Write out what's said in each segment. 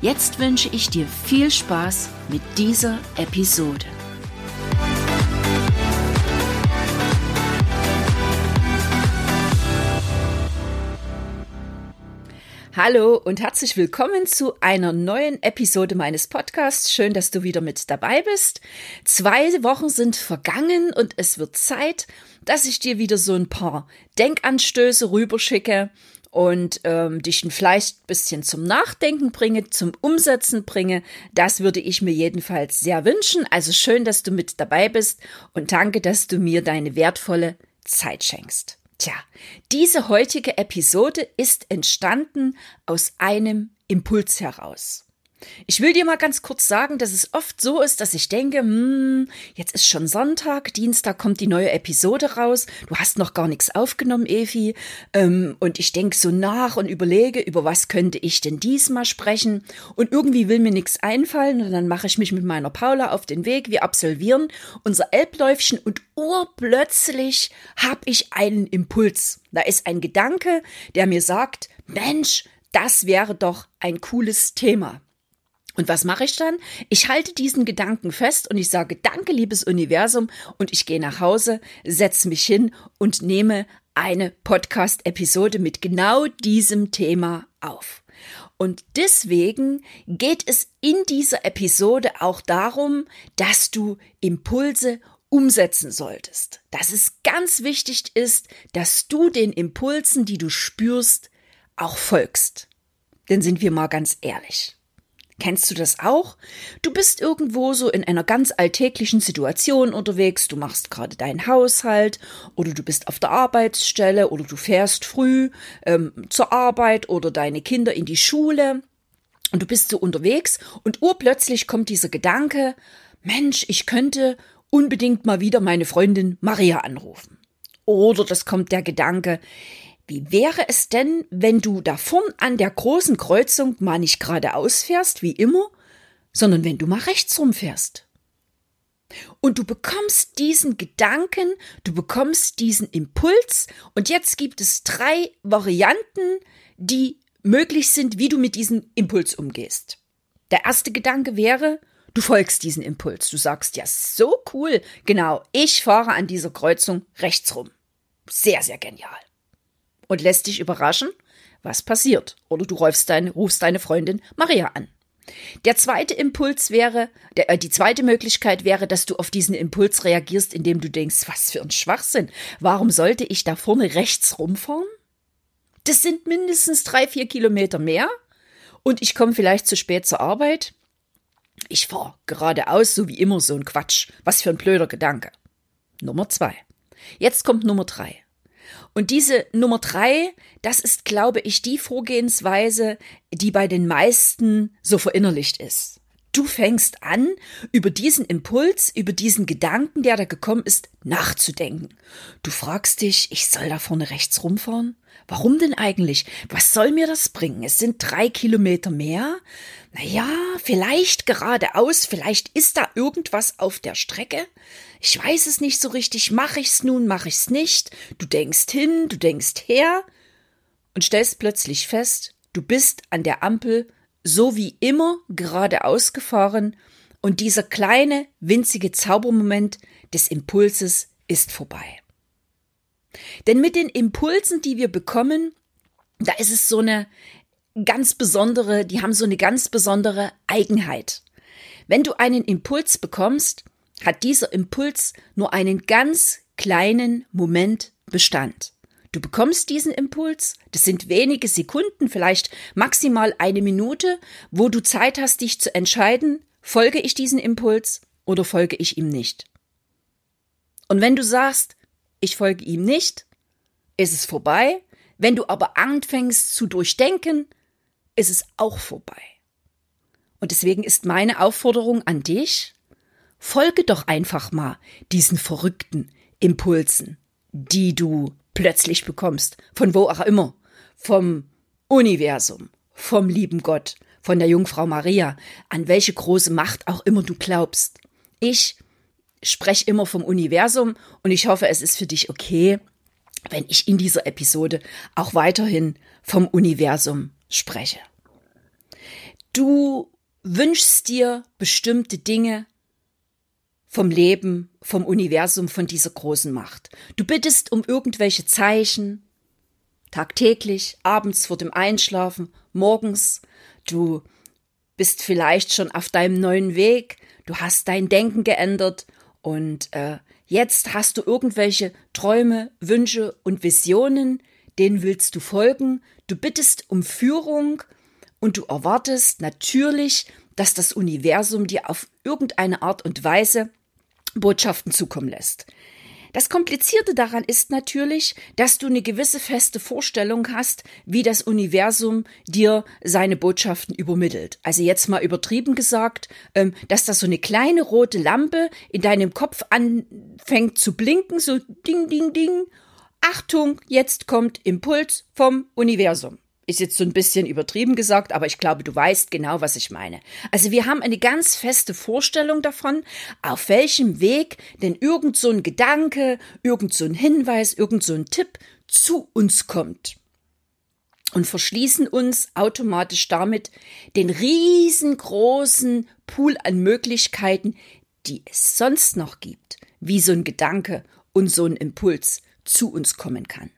Jetzt wünsche ich dir viel Spaß mit dieser Episode. Hallo und herzlich willkommen zu einer neuen Episode meines Podcasts. Schön, dass du wieder mit dabei bist. Zwei Wochen sind vergangen und es wird Zeit, dass ich dir wieder so ein paar Denkanstöße rüberschicke und ähm, dich vielleicht ein bisschen zum Nachdenken bringe, zum Umsetzen bringe. Das würde ich mir jedenfalls sehr wünschen. Also schön, dass du mit dabei bist und danke, dass du mir deine wertvolle Zeit schenkst. Tja, diese heutige Episode ist entstanden aus einem Impuls heraus. Ich will dir mal ganz kurz sagen, dass es oft so ist, dass ich denke, hm, jetzt ist schon Sonntag, Dienstag kommt die neue Episode raus, du hast noch gar nichts aufgenommen, Evi, ähm, und ich denke so nach und überlege, über was könnte ich denn diesmal sprechen, und irgendwie will mir nichts einfallen, und dann mache ich mich mit meiner Paula auf den Weg, wir absolvieren unser Elbläufchen, und urplötzlich habe ich einen Impuls. Da ist ein Gedanke, der mir sagt, Mensch, das wäre doch ein cooles Thema. Und was mache ich dann? Ich halte diesen Gedanken fest und ich sage, danke, liebes Universum, und ich gehe nach Hause, setze mich hin und nehme eine Podcast-Episode mit genau diesem Thema auf. Und deswegen geht es in dieser Episode auch darum, dass du Impulse umsetzen solltest. Dass es ganz wichtig ist, dass du den Impulsen, die du spürst, auch folgst. Denn sind wir mal ganz ehrlich. Kennst du das auch? Du bist irgendwo so in einer ganz alltäglichen Situation unterwegs, du machst gerade deinen Haushalt oder du bist auf der Arbeitsstelle oder du fährst früh ähm, zur Arbeit oder deine Kinder in die Schule und du bist so unterwegs und urplötzlich kommt dieser Gedanke, Mensch, ich könnte unbedingt mal wieder meine Freundin Maria anrufen. Oder das kommt der Gedanke, wie wäre es denn, wenn du da vorn an der großen Kreuzung mal nicht geradeaus fährst, wie immer, sondern wenn du mal rechts rumfährst? Und du bekommst diesen Gedanken, du bekommst diesen Impuls, und jetzt gibt es drei Varianten, die möglich sind, wie du mit diesem Impuls umgehst. Der erste Gedanke wäre, du folgst diesem Impuls. Du sagst, ja, so cool, genau, ich fahre an dieser Kreuzung rechts rum. Sehr, sehr genial und lässt dich überraschen, was passiert. Oder du rufst deine, rufst deine Freundin Maria an. Der zweite Impuls wäre, der, äh, die zweite Möglichkeit wäre, dass du auf diesen Impuls reagierst, indem du denkst, was für ein Schwachsinn. Warum sollte ich da vorne rechts rumfahren? Das sind mindestens drei, vier Kilometer mehr und ich komme vielleicht zu spät zur Arbeit. Ich fahre geradeaus, so wie immer, so ein Quatsch. Was für ein blöder Gedanke. Nummer zwei. Jetzt kommt Nummer drei. Und diese Nummer drei, das ist, glaube ich, die Vorgehensweise, die bei den meisten so verinnerlicht ist. Du fängst an, über diesen Impuls, über diesen Gedanken, der da gekommen ist, nachzudenken. Du fragst dich, ich soll da vorne rechts rumfahren? Warum denn eigentlich? Was soll mir das bringen? Es sind drei Kilometer mehr. Naja, vielleicht geradeaus, vielleicht ist da irgendwas auf der Strecke. Ich weiß es nicht so richtig. Mache ich's nun, mache ich's nicht? Du denkst hin, du denkst her und stellst plötzlich fest, du bist an der Ampel so wie immer geradeaus gefahren und dieser kleine, winzige Zaubermoment des Impulses ist vorbei. Denn mit den Impulsen, die wir bekommen, da ist es so eine ganz besondere, die haben so eine ganz besondere Eigenheit. Wenn du einen Impuls bekommst, hat dieser Impuls nur einen ganz kleinen Moment Bestand. Du bekommst diesen Impuls, das sind wenige Sekunden, vielleicht maximal eine Minute, wo du Zeit hast, dich zu entscheiden, folge ich diesem Impuls oder folge ich ihm nicht. Und wenn du sagst, ich folge ihm nicht, ist es vorbei. Wenn du aber anfängst zu durchdenken, ist es auch vorbei. Und deswegen ist meine Aufforderung an dich, folge doch einfach mal diesen verrückten Impulsen, die du plötzlich bekommst, von wo auch immer, vom Universum, vom lieben Gott, von der Jungfrau Maria, an welche große Macht auch immer du glaubst. Ich spreche immer vom Universum und ich hoffe, es ist für dich okay, wenn ich in dieser Episode auch weiterhin vom Universum spreche. Du wünschst dir bestimmte Dinge vom Leben, vom Universum, von dieser großen Macht. Du bittest um irgendwelche Zeichen, tagtäglich, abends vor dem Einschlafen, morgens. Du bist vielleicht schon auf deinem neuen Weg, du hast dein Denken geändert und äh, jetzt hast du irgendwelche Träume, Wünsche und Visionen, denen willst du folgen, du bittest um Führung und du erwartest natürlich, dass das Universum dir auf irgendeine Art und Weise Botschaften zukommen lässt. Das Komplizierte daran ist natürlich, dass du eine gewisse feste Vorstellung hast, wie das Universum dir seine Botschaften übermittelt. Also jetzt mal übertrieben gesagt, ähm, dass da so eine kleine rote Lampe in deinem Kopf anfängt zu blinken, so ding, ding, ding. Achtung, jetzt kommt Impuls vom Universum. Ist jetzt so ein bisschen übertrieben gesagt, aber ich glaube, du weißt genau, was ich meine. Also wir haben eine ganz feste Vorstellung davon, auf welchem Weg denn irgend so ein Gedanke, irgend so ein Hinweis, irgend so ein Tipp zu uns kommt. Und verschließen uns automatisch damit den riesengroßen Pool an Möglichkeiten, die es sonst noch gibt, wie so ein Gedanke und so ein Impuls zu uns kommen kann.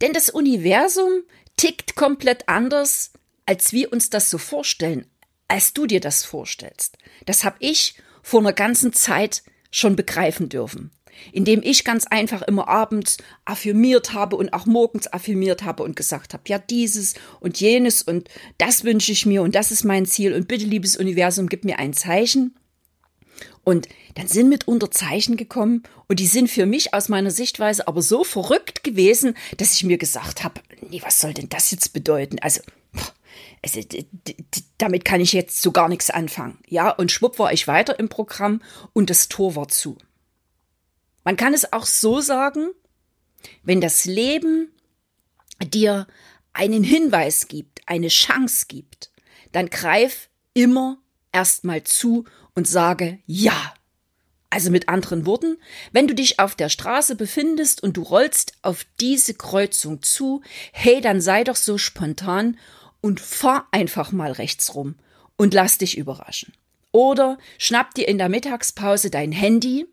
Denn das Universum tickt komplett anders, als wir uns das so vorstellen, als du dir das vorstellst. Das habe ich vor einer ganzen Zeit schon begreifen dürfen, indem ich ganz einfach immer abends affirmiert habe und auch morgens affirmiert habe und gesagt habe, ja dieses und jenes und das wünsche ich mir und das ist mein Ziel und bitte liebes Universum, gib mir ein Zeichen. Und dann sind mitunter Zeichen gekommen und die sind für mich aus meiner Sichtweise aber so verrückt gewesen, dass ich mir gesagt habe, nee, was soll denn das jetzt bedeuten? Also, also damit kann ich jetzt so gar nichts anfangen. Ja, und schwupp war ich weiter im Programm und das Tor war zu. Man kann es auch so sagen, wenn das Leben dir einen Hinweis gibt, eine Chance gibt, dann greif immer erstmal zu und sage ja. Also mit anderen Worten, wenn du dich auf der Straße befindest und du rollst auf diese Kreuzung zu, hey, dann sei doch so spontan und fahr einfach mal rechts rum und lass dich überraschen. Oder schnapp dir in der Mittagspause dein Handy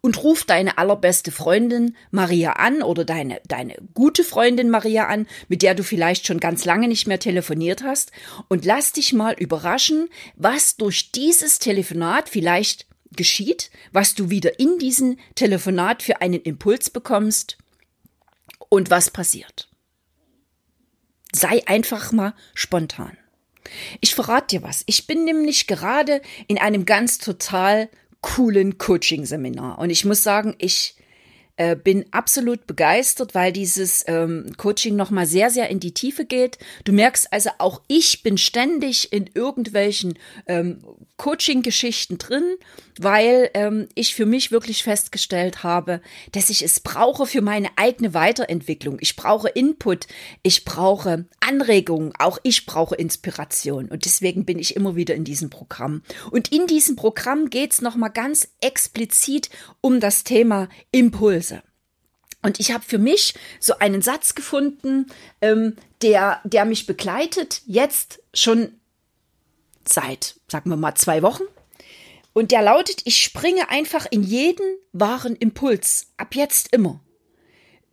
und ruf deine allerbeste Freundin Maria an oder deine, deine gute Freundin Maria an, mit der du vielleicht schon ganz lange nicht mehr telefoniert hast und lass dich mal überraschen, was durch dieses Telefonat vielleicht geschieht, was du wieder in diesem Telefonat für einen Impuls bekommst und was passiert. Sei einfach mal spontan. Ich verrate dir was. Ich bin nämlich gerade in einem ganz total coolen Coaching-Seminar. Und ich muss sagen, ich äh, bin absolut begeistert, weil dieses ähm, Coaching nochmal sehr, sehr in die Tiefe geht. Du merkst also, auch ich bin ständig in irgendwelchen ähm, Coaching-Geschichten drin, weil ähm, ich für mich wirklich festgestellt habe, dass ich es brauche für meine eigene Weiterentwicklung. Ich brauche Input, ich brauche Anregungen, auch ich brauche Inspiration. Und deswegen bin ich immer wieder in diesem Programm. Und in diesem Programm geht es nochmal ganz explizit um das Thema Impulse. Und ich habe für mich so einen Satz gefunden, ähm, der, der mich begleitet, jetzt schon seit, sagen wir mal, zwei Wochen. Und der lautet, ich springe einfach in jeden wahren Impuls, ab jetzt immer.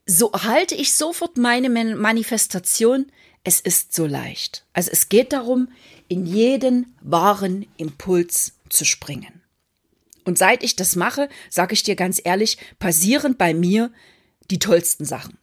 So erhalte ich sofort meine Manifestation, es ist so leicht. Also es geht darum, in jeden wahren Impuls zu springen. Und seit ich das mache, sage ich dir ganz ehrlich, passieren bei mir die tollsten Sachen.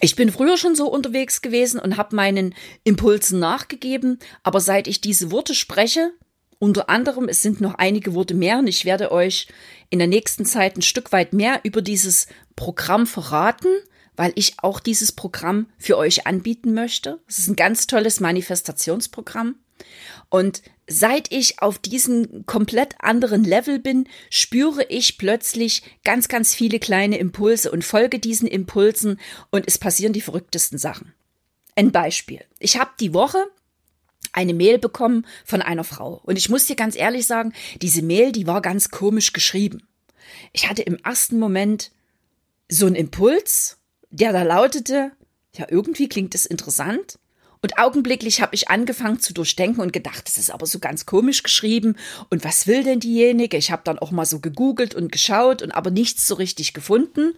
Ich bin früher schon so unterwegs gewesen und habe meinen Impulsen nachgegeben, aber seit ich diese Worte spreche, unter anderem, es sind noch einige Worte mehr und ich werde euch in der nächsten Zeit ein Stück weit mehr über dieses Programm verraten, weil ich auch dieses Programm für euch anbieten möchte. Es ist ein ganz tolles Manifestationsprogramm. Und seit ich auf diesen komplett anderen Level bin, spüre ich plötzlich ganz, ganz viele kleine Impulse und folge diesen Impulsen und es passieren die verrücktesten Sachen. Ein Beispiel. Ich habe die Woche eine Mail bekommen von einer Frau. Und ich muss dir ganz ehrlich sagen, diese Mail, die war ganz komisch geschrieben. Ich hatte im ersten Moment so einen Impuls, der da lautete, ja, irgendwie klingt es interessant. Und augenblicklich habe ich angefangen zu durchdenken und gedacht, das ist aber so ganz komisch geschrieben. Und was will denn diejenige? Ich habe dann auch mal so gegoogelt und geschaut und aber nichts so richtig gefunden.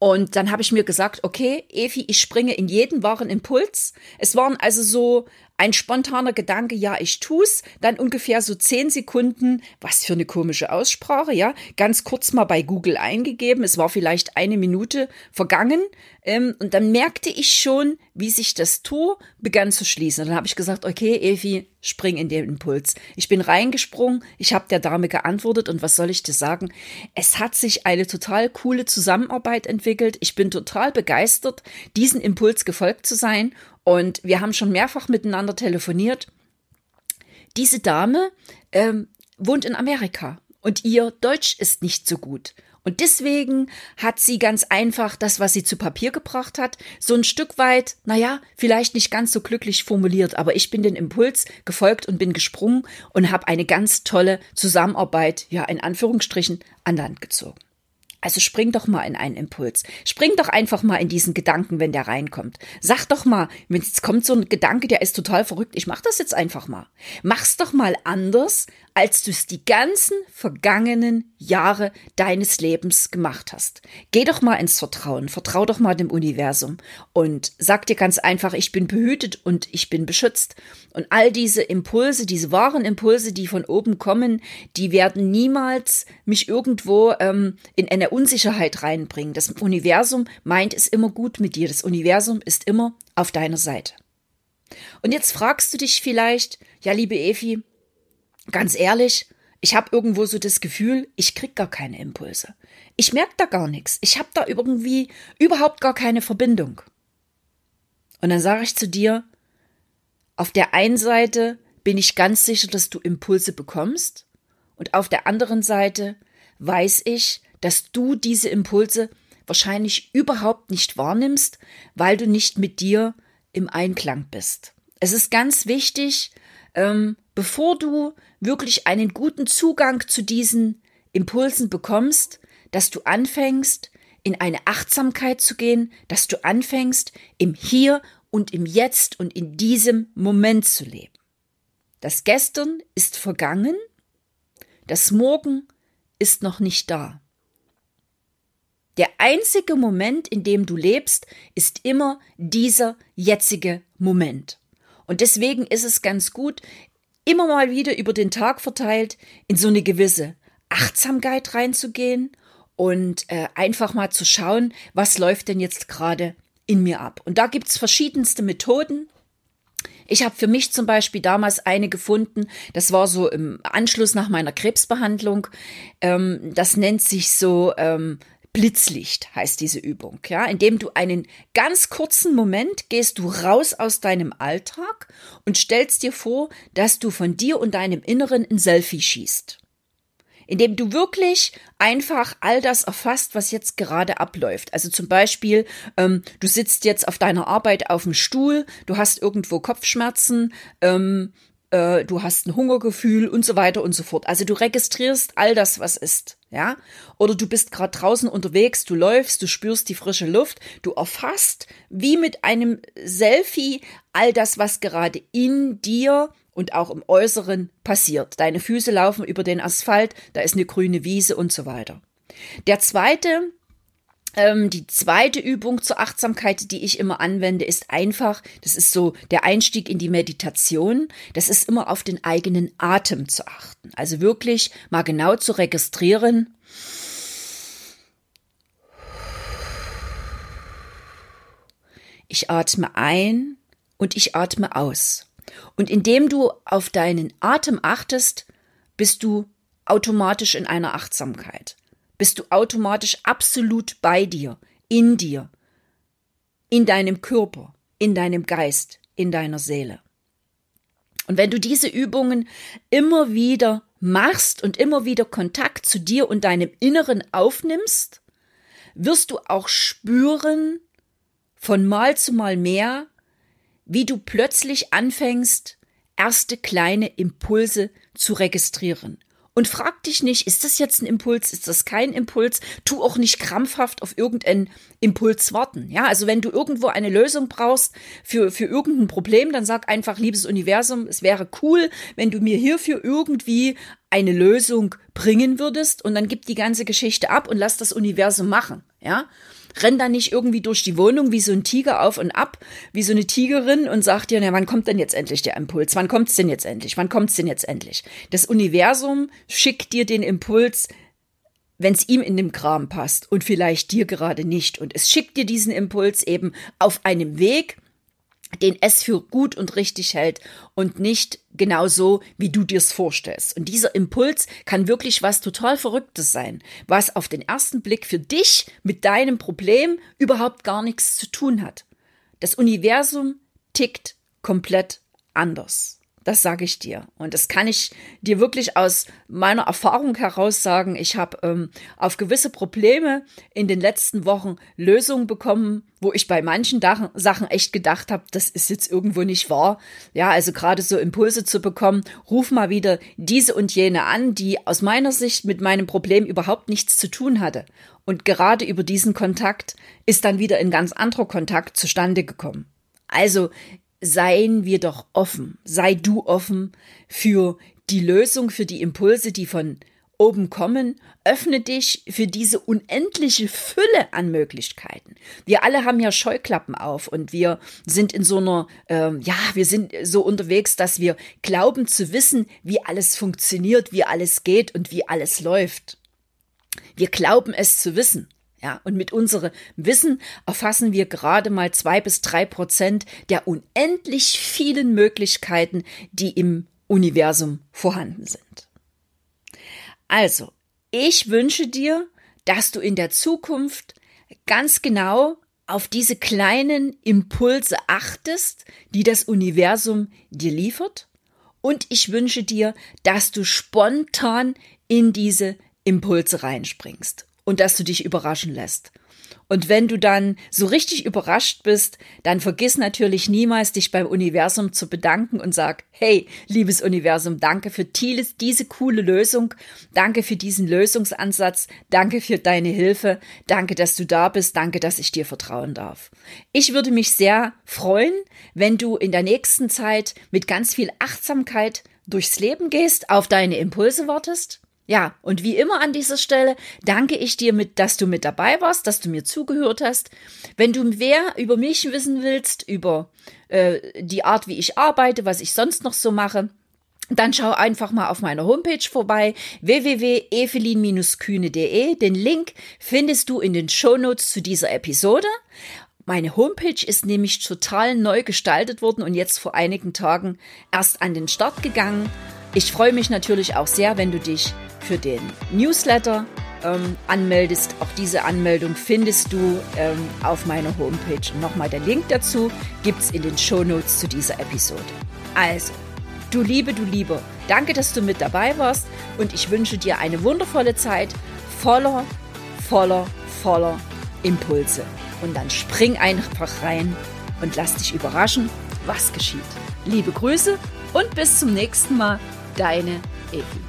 Und dann habe ich mir gesagt, okay, Evi, ich springe in jeden wahren Impuls. Es waren also so ein spontaner Gedanke, ja, ich tu's, dann ungefähr so zehn Sekunden, was für eine komische Aussprache, ja, ganz kurz mal bei Google eingegeben, es war vielleicht eine Minute vergangen ähm, und dann merkte ich schon, wie sich das Tor begann zu schließen. Und dann habe ich gesagt, okay, Evi, spring in den Impuls. Ich bin reingesprungen, ich habe der Dame geantwortet und was soll ich dir sagen? Es hat sich eine total coole Zusammenarbeit entwickelt. Ich bin total begeistert, diesen Impuls gefolgt zu sein und wir haben schon mehrfach miteinander telefoniert. Diese Dame ähm, wohnt in Amerika und ihr Deutsch ist nicht so gut. Und deswegen hat sie ganz einfach das, was sie zu Papier gebracht hat, so ein Stück weit, naja, vielleicht nicht ganz so glücklich formuliert, aber ich bin den Impuls gefolgt und bin gesprungen und habe eine ganz tolle Zusammenarbeit, ja, in Anführungsstrichen, an Land gezogen. Also spring doch mal in einen Impuls. Spring doch einfach mal in diesen Gedanken, wenn der reinkommt. Sag doch mal, wenn jetzt kommt so ein Gedanke, der ist total verrückt, ich mach das jetzt einfach mal. Mach's doch mal anders, als du es die ganzen vergangenen Jahre deines Lebens gemacht hast. Geh doch mal ins Vertrauen, vertrau doch mal dem Universum und sag dir ganz einfach, ich bin behütet und ich bin beschützt. Und all diese Impulse, diese wahren Impulse, die von oben kommen, die werden niemals mich irgendwo ähm, in eine Unsicherheit reinbringen. Das Universum meint es immer gut mit dir. Das Universum ist immer auf deiner Seite. Und jetzt fragst du dich vielleicht, ja, liebe Evi, ganz ehrlich, ich habe irgendwo so das Gefühl, ich krieg gar keine Impulse. Ich merke da gar nichts. Ich habe da irgendwie überhaupt gar keine Verbindung. Und dann sage ich zu dir, auf der einen Seite bin ich ganz sicher, dass du Impulse bekommst und auf der anderen Seite weiß ich, dass du diese Impulse wahrscheinlich überhaupt nicht wahrnimmst, weil du nicht mit dir im Einklang bist. Es ist ganz wichtig, ähm, bevor du wirklich einen guten Zugang zu diesen Impulsen bekommst, dass du anfängst, in eine Achtsamkeit zu gehen, dass du anfängst, im Hier und im Jetzt und in diesem Moment zu leben. Das Gestern ist vergangen, das Morgen ist noch nicht da. Der einzige Moment, in dem du lebst, ist immer dieser jetzige Moment. Und deswegen ist es ganz gut, immer mal wieder über den Tag verteilt in so eine gewisse Achtsamkeit reinzugehen und äh, einfach mal zu schauen, was läuft denn jetzt gerade in mir ab. Und da gibt's verschiedenste Methoden. Ich habe für mich zum Beispiel damals eine gefunden, das war so im Anschluss nach meiner Krebsbehandlung. Ähm, das nennt sich so ähm, Blitzlicht heißt diese Übung, ja, indem du einen ganz kurzen Moment gehst du raus aus deinem Alltag und stellst dir vor, dass du von dir und deinem Inneren ein Selfie schießt. Indem du wirklich einfach all das erfasst, was jetzt gerade abläuft. Also zum Beispiel, ähm, du sitzt jetzt auf deiner Arbeit auf dem Stuhl, du hast irgendwo Kopfschmerzen, ähm, äh, du hast ein Hungergefühl und so weiter und so fort. Also du registrierst all das, was ist, ja? Oder du bist gerade draußen unterwegs, du läufst, du spürst die frische Luft, du erfasst wie mit einem Selfie all das, was gerade in dir und auch im Äußeren passiert. Deine Füße laufen über den Asphalt, da ist eine grüne Wiese und so weiter. Der zweite die zweite Übung zur Achtsamkeit, die ich immer anwende, ist einfach, das ist so der Einstieg in die Meditation, das ist immer auf den eigenen Atem zu achten. Also wirklich mal genau zu registrieren. Ich atme ein und ich atme aus. Und indem du auf deinen Atem achtest, bist du automatisch in einer Achtsamkeit bist du automatisch absolut bei dir, in dir, in deinem Körper, in deinem Geist, in deiner Seele. Und wenn du diese Übungen immer wieder machst und immer wieder Kontakt zu dir und deinem Inneren aufnimmst, wirst du auch spüren, von Mal zu Mal mehr, wie du plötzlich anfängst, erste kleine Impulse zu registrieren. Und frag dich nicht, ist das jetzt ein Impuls, ist das kein Impuls? Tu auch nicht krampfhaft auf irgendeinen Impuls warten. Ja, also wenn du irgendwo eine Lösung brauchst für, für irgendein Problem, dann sag einfach, liebes Universum, es wäre cool, wenn du mir hierfür irgendwie eine Lösung bringen würdest und dann gib die ganze Geschichte ab und lass das Universum machen. Ja, renn da nicht irgendwie durch die Wohnung wie so ein Tiger auf und ab, wie so eine Tigerin und sagt dir, na, wann kommt denn jetzt endlich der Impuls? Wann kommt's denn jetzt endlich? Wann kommt's denn jetzt endlich? Das Universum schickt dir den Impuls, wenn es ihm in dem Kram passt und vielleicht dir gerade nicht. Und es schickt dir diesen Impuls eben auf einem Weg, den es für gut und richtig hält und nicht genau so, wie du dir's vorstellst. Und dieser Impuls kann wirklich was total Verrücktes sein, was auf den ersten Blick für dich mit deinem Problem überhaupt gar nichts zu tun hat. Das Universum tickt komplett anders. Das sage ich dir. Und das kann ich dir wirklich aus meiner Erfahrung heraus sagen. Ich habe ähm, auf gewisse Probleme in den letzten Wochen Lösungen bekommen, wo ich bei manchen Dachen, Sachen echt gedacht habe, das ist jetzt irgendwo nicht wahr. Ja, also gerade so Impulse zu bekommen, ruf mal wieder diese und jene an, die aus meiner Sicht mit meinem Problem überhaupt nichts zu tun hatte. Und gerade über diesen Kontakt ist dann wieder ein ganz anderer Kontakt zustande gekommen. Also seien wir doch offen, sei du offen für die Lösung, für die Impulse, die von oben kommen, öffne dich für diese unendliche Fülle an Möglichkeiten. Wir alle haben ja Scheuklappen auf und wir sind in so einer, ähm, ja, wir sind so unterwegs, dass wir glauben zu wissen, wie alles funktioniert, wie alles geht und wie alles läuft. Wir glauben es zu wissen. Ja, und mit unserem Wissen erfassen wir gerade mal zwei bis drei Prozent der unendlich vielen Möglichkeiten, die im Universum vorhanden sind. Also, ich wünsche dir, dass du in der Zukunft ganz genau auf diese kleinen Impulse achtest, die das Universum dir liefert. Und ich wünsche dir, dass du spontan in diese Impulse reinspringst und dass du dich überraschen lässt. Und wenn du dann so richtig überrascht bist, dann vergiss natürlich niemals, dich beim Universum zu bedanken und sag, hey, liebes Universum, danke für diese coole Lösung, danke für diesen Lösungsansatz, danke für deine Hilfe, danke, dass du da bist, danke, dass ich dir vertrauen darf. Ich würde mich sehr freuen, wenn du in der nächsten Zeit mit ganz viel Achtsamkeit durchs Leben gehst, auf deine Impulse wartest ja, und wie immer an dieser Stelle danke ich dir mit, dass du mit dabei warst, dass du mir zugehört hast. Wenn du mehr über mich wissen willst, über äh, die Art, wie ich arbeite, was ich sonst noch so mache, dann schau einfach mal auf meiner Homepage vorbei, www.evelin-kühne.de. Den Link findest du in den Shownotes zu dieser Episode. Meine Homepage ist nämlich total neu gestaltet worden und jetzt vor einigen Tagen erst an den Start gegangen. Ich freue mich natürlich auch sehr, wenn du dich für den Newsletter ähm, anmeldest. Auch diese Anmeldung findest du ähm, auf meiner Homepage. Und nochmal der Link dazu gibt es in den Show Notes zu dieser Episode. Also, du Liebe, du Liebe, danke, dass du mit dabei warst und ich wünsche dir eine wundervolle Zeit voller, voller, voller Impulse. Und dann spring einfach rein und lass dich überraschen, was geschieht. Liebe Grüße und bis zum nächsten Mal, deine Evi.